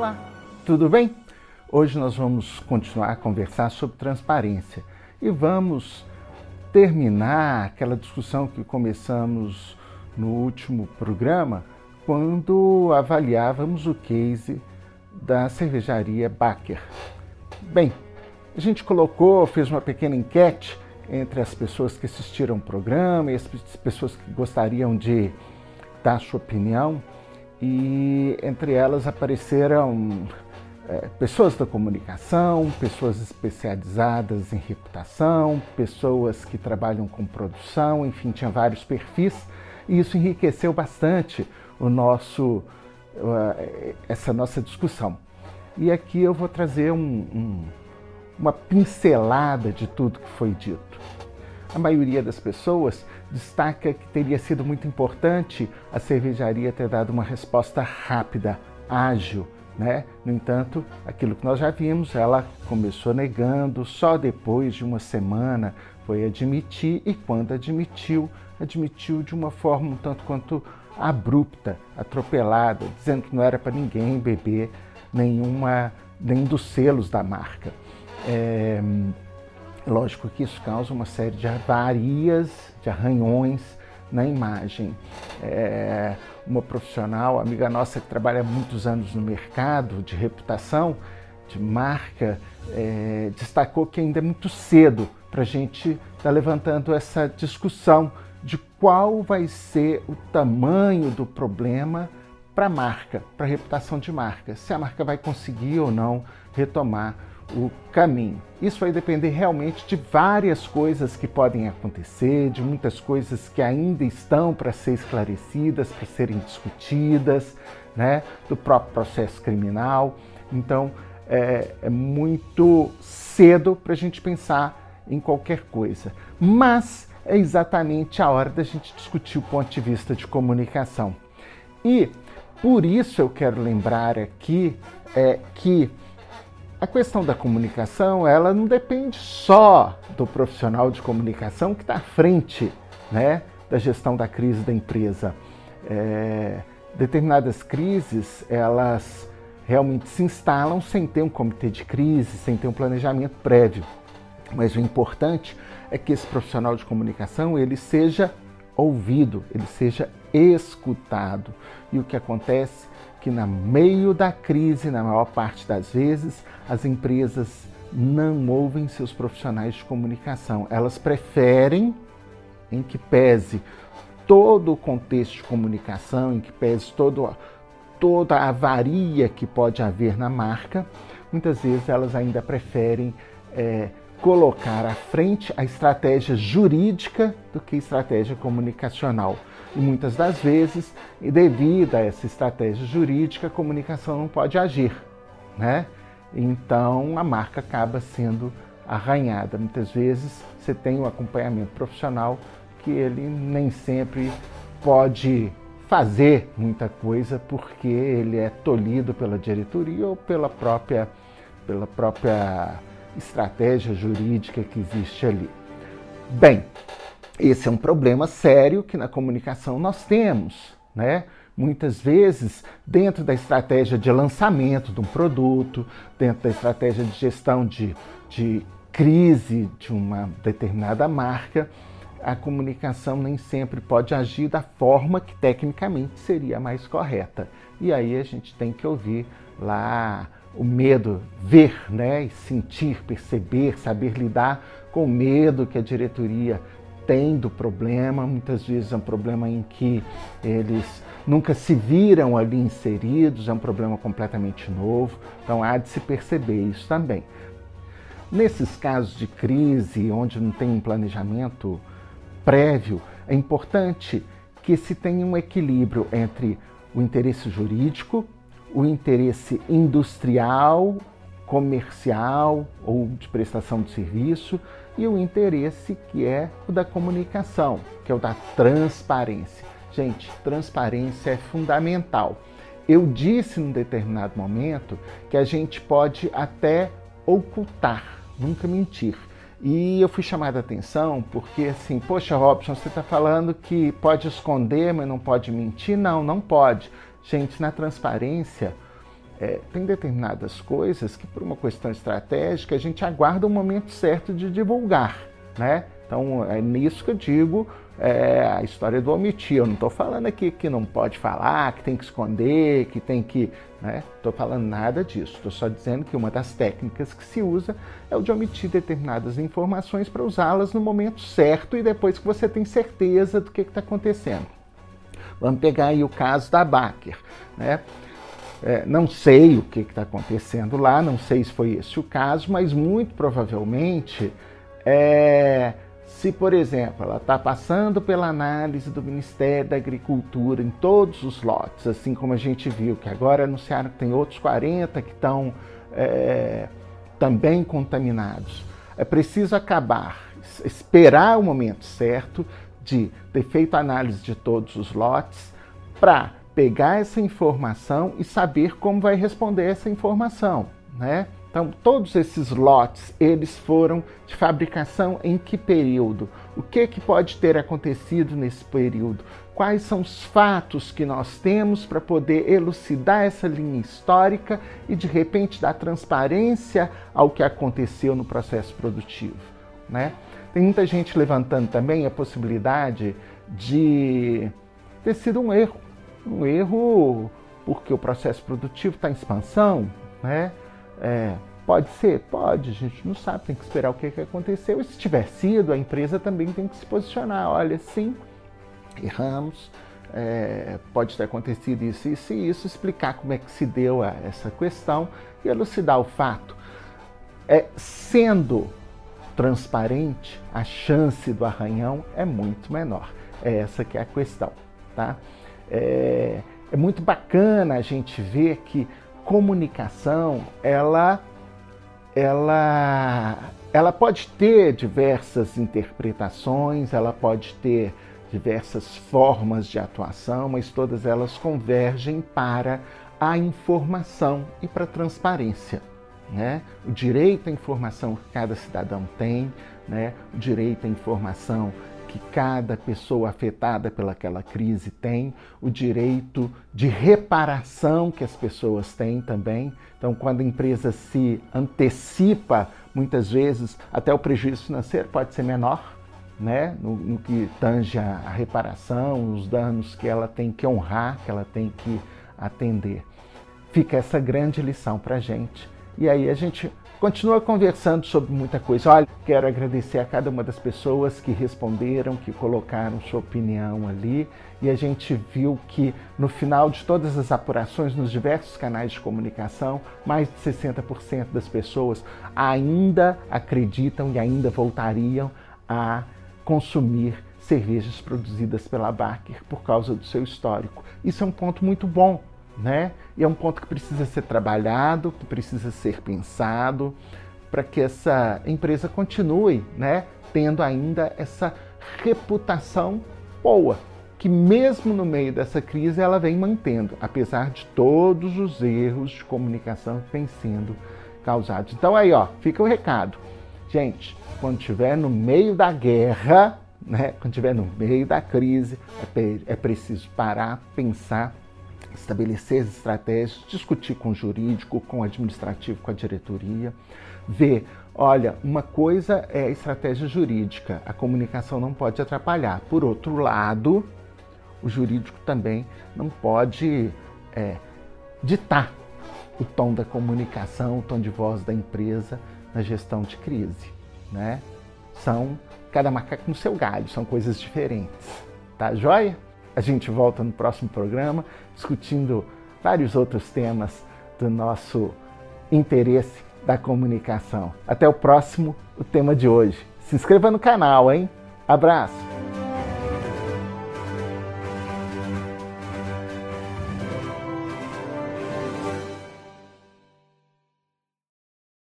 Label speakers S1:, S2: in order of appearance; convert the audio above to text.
S1: Olá, tudo bem? Hoje nós vamos continuar a conversar sobre transparência e vamos terminar aquela discussão que começamos no último programa, quando avaliávamos o case da cervejaria Baker. Bem, a gente colocou, fez uma pequena enquete entre as pessoas que assistiram o programa e as pessoas que gostariam de dar sua opinião, e entre elas apareceram é, pessoas da comunicação, pessoas especializadas em reputação, pessoas que trabalham com produção, enfim, tinha vários perfis, e isso enriqueceu bastante o nosso, uh, essa nossa discussão. E aqui eu vou trazer um, um, uma pincelada de tudo que foi dito. A maioria das pessoas destaca que teria sido muito importante a cervejaria ter dado uma resposta rápida, ágil, né? No entanto, aquilo que nós já vimos, ela começou negando, só depois de uma semana foi admitir e quando admitiu, admitiu de uma forma um tanto quanto abrupta, atropelada, dizendo que não era para ninguém beber nenhuma, nenhum dos selos da marca. É, lógico que isso causa uma série de avarias, de arranhões na imagem. É, uma profissional, amiga nossa que trabalha muitos anos no mercado de reputação, de marca, é, destacou que ainda é muito cedo para a gente estar tá levantando essa discussão de qual vai ser o tamanho do problema para a marca, para a reputação de marca, se a marca vai conseguir ou não retomar o caminho. Isso vai depender realmente de várias coisas que podem acontecer, de muitas coisas que ainda estão para ser esclarecidas, para serem discutidas, né? do próprio processo criminal. Então, é, é muito cedo para a gente pensar em qualquer coisa. Mas é exatamente a hora da gente discutir o ponto de vista de comunicação. E por isso eu quero lembrar aqui é, que a questão da comunicação, ela não depende só do profissional de comunicação que está à frente né, da gestão da crise da empresa. É, determinadas crises, elas realmente se instalam sem ter um comitê de crise, sem ter um planejamento prévio. Mas o importante é que esse profissional de comunicação ele seja ouvido, ele seja escutado. E o que acontece que no meio da crise, na maior parte das vezes, as empresas não ouvem seus profissionais de comunicação. Elas preferem, em que pese todo o contexto de comunicação, em que pese todo, toda a avaria que pode haver na marca, muitas vezes elas ainda preferem é, colocar à frente a estratégia jurídica do que estratégia comunicacional. E muitas das vezes, devido a essa estratégia jurídica, a comunicação não pode agir, né? Então a marca acaba sendo arranhada. Muitas vezes você tem um acompanhamento profissional que ele nem sempre pode fazer muita coisa porque ele é tolhido pela diretoria ou pela própria, pela própria estratégia jurídica que existe ali. Bem, esse é um problema sério que na comunicação nós temos, né? Muitas vezes, dentro da estratégia de lançamento de um produto, dentro da estratégia de gestão de, de crise de uma determinada marca, a comunicação nem sempre pode agir da forma que tecnicamente seria mais correta. E aí a gente tem que ouvir lá o medo, ver, né, e sentir, perceber, saber lidar com o medo que a diretoria tem do problema. Muitas vezes é um problema em que eles nunca se viram ali inseridos, é um problema completamente novo. Então há de se perceber isso também. Nesses casos de crise, onde não tem um planejamento prévio, é importante que se tenha um equilíbrio entre o interesse jurídico o interesse industrial, comercial ou de prestação de serviço e o interesse que é o da comunicação, que é o da transparência. Gente, transparência é fundamental. Eu disse num determinado momento que a gente pode até ocultar, nunca mentir. E eu fui chamado a atenção porque, assim, poxa, Robson, você está falando que pode esconder, mas não pode mentir? Não, não pode. Gente, na transparência, é, tem determinadas coisas que, por uma questão estratégica, a gente aguarda o momento certo de divulgar, né? Então, é nisso que eu digo é, a história do omitir. Eu não estou falando aqui que não pode falar, que tem que esconder, que tem que. Né? Estou falando nada disso. Estou só dizendo que uma das técnicas que se usa é o de omitir determinadas informações para usá-las no momento certo e depois que você tem certeza do que está acontecendo. Vamos pegar aí o caso da Baker. Né? É, não sei o que está acontecendo lá, não sei se foi esse o caso, mas muito provavelmente é, se, por exemplo, ela está passando pela análise do Ministério da Agricultura em todos os lotes, assim como a gente viu que agora anunciaram que tem outros 40 que estão é, também contaminados, é preciso acabar, esperar o momento certo de ter feito análise de todos os lotes para pegar essa informação e saber como vai responder essa informação, né? Então, todos esses lotes, eles foram de fabricação em que período? O que, que pode ter acontecido nesse período? Quais são os fatos que nós temos para poder elucidar essa linha histórica e, de repente, dar transparência ao que aconteceu no processo produtivo? Né? Tem muita gente levantando também a possibilidade de ter sido um erro. Um erro porque o processo produtivo está em expansão, né? É, pode ser? Pode, a gente não sabe, tem que esperar o que, que aconteceu. E se tiver sido, a empresa também tem que se posicionar. Olha, sim, erramos, é, pode ter acontecido isso, isso e isso, explicar como é que se deu a, essa questão e elucidar o fato. É, sendo transparente, a chance do arranhão é muito menor. É essa que é a questão, tá? É, é muito bacana a gente ver que comunicação, ela, ela, ela pode ter diversas interpretações, ela pode ter diversas formas de atuação, mas todas elas convergem para a informação e para a transparência né? o direito à informação que cada cidadão tem, né? o direito à informação que cada pessoa afetada pelaquela crise tem, o direito de reparação que as pessoas têm também. Então, quando a empresa se antecipa, muitas vezes até o prejuízo financeiro pode ser menor, né? no, no que tange a, a reparação, os danos que ela tem que honrar, que ela tem que atender. Fica essa grande lição para a gente e aí a gente continua conversando sobre muita coisa. Olha, quero agradecer a cada uma das pessoas que responderam, que colocaram sua opinião ali. E a gente viu que no final de todas as apurações nos diversos canais de comunicação, mais de 60% das pessoas ainda acreditam e ainda voltariam a consumir cervejas produzidas pela Baker por causa do seu histórico. Isso é um ponto muito bom né? E é um ponto que precisa ser trabalhado, que precisa ser pensado para que essa empresa continue, né, tendo ainda essa reputação boa, que mesmo no meio dessa crise ela vem mantendo, apesar de todos os erros de comunicação que vêm sendo causados. Então aí, ó, fica o recado. Gente, quando estiver no meio da guerra, né, quando estiver no meio da crise, é, é preciso parar, pensar estabelecer as estratégias, discutir com o jurídico, com o administrativo, com a diretoria, ver, olha, uma coisa é a estratégia jurídica, a comunicação não pode atrapalhar. Por outro lado, o jurídico também não pode é, ditar o tom da comunicação, o tom de voz da empresa na gestão de crise, né? São cada macaco no seu galho, são coisas diferentes, tá joia? A gente volta no próximo programa discutindo vários outros temas do nosso interesse da comunicação. Até o próximo, o tema de hoje. Se inscreva no canal, hein? Abraço!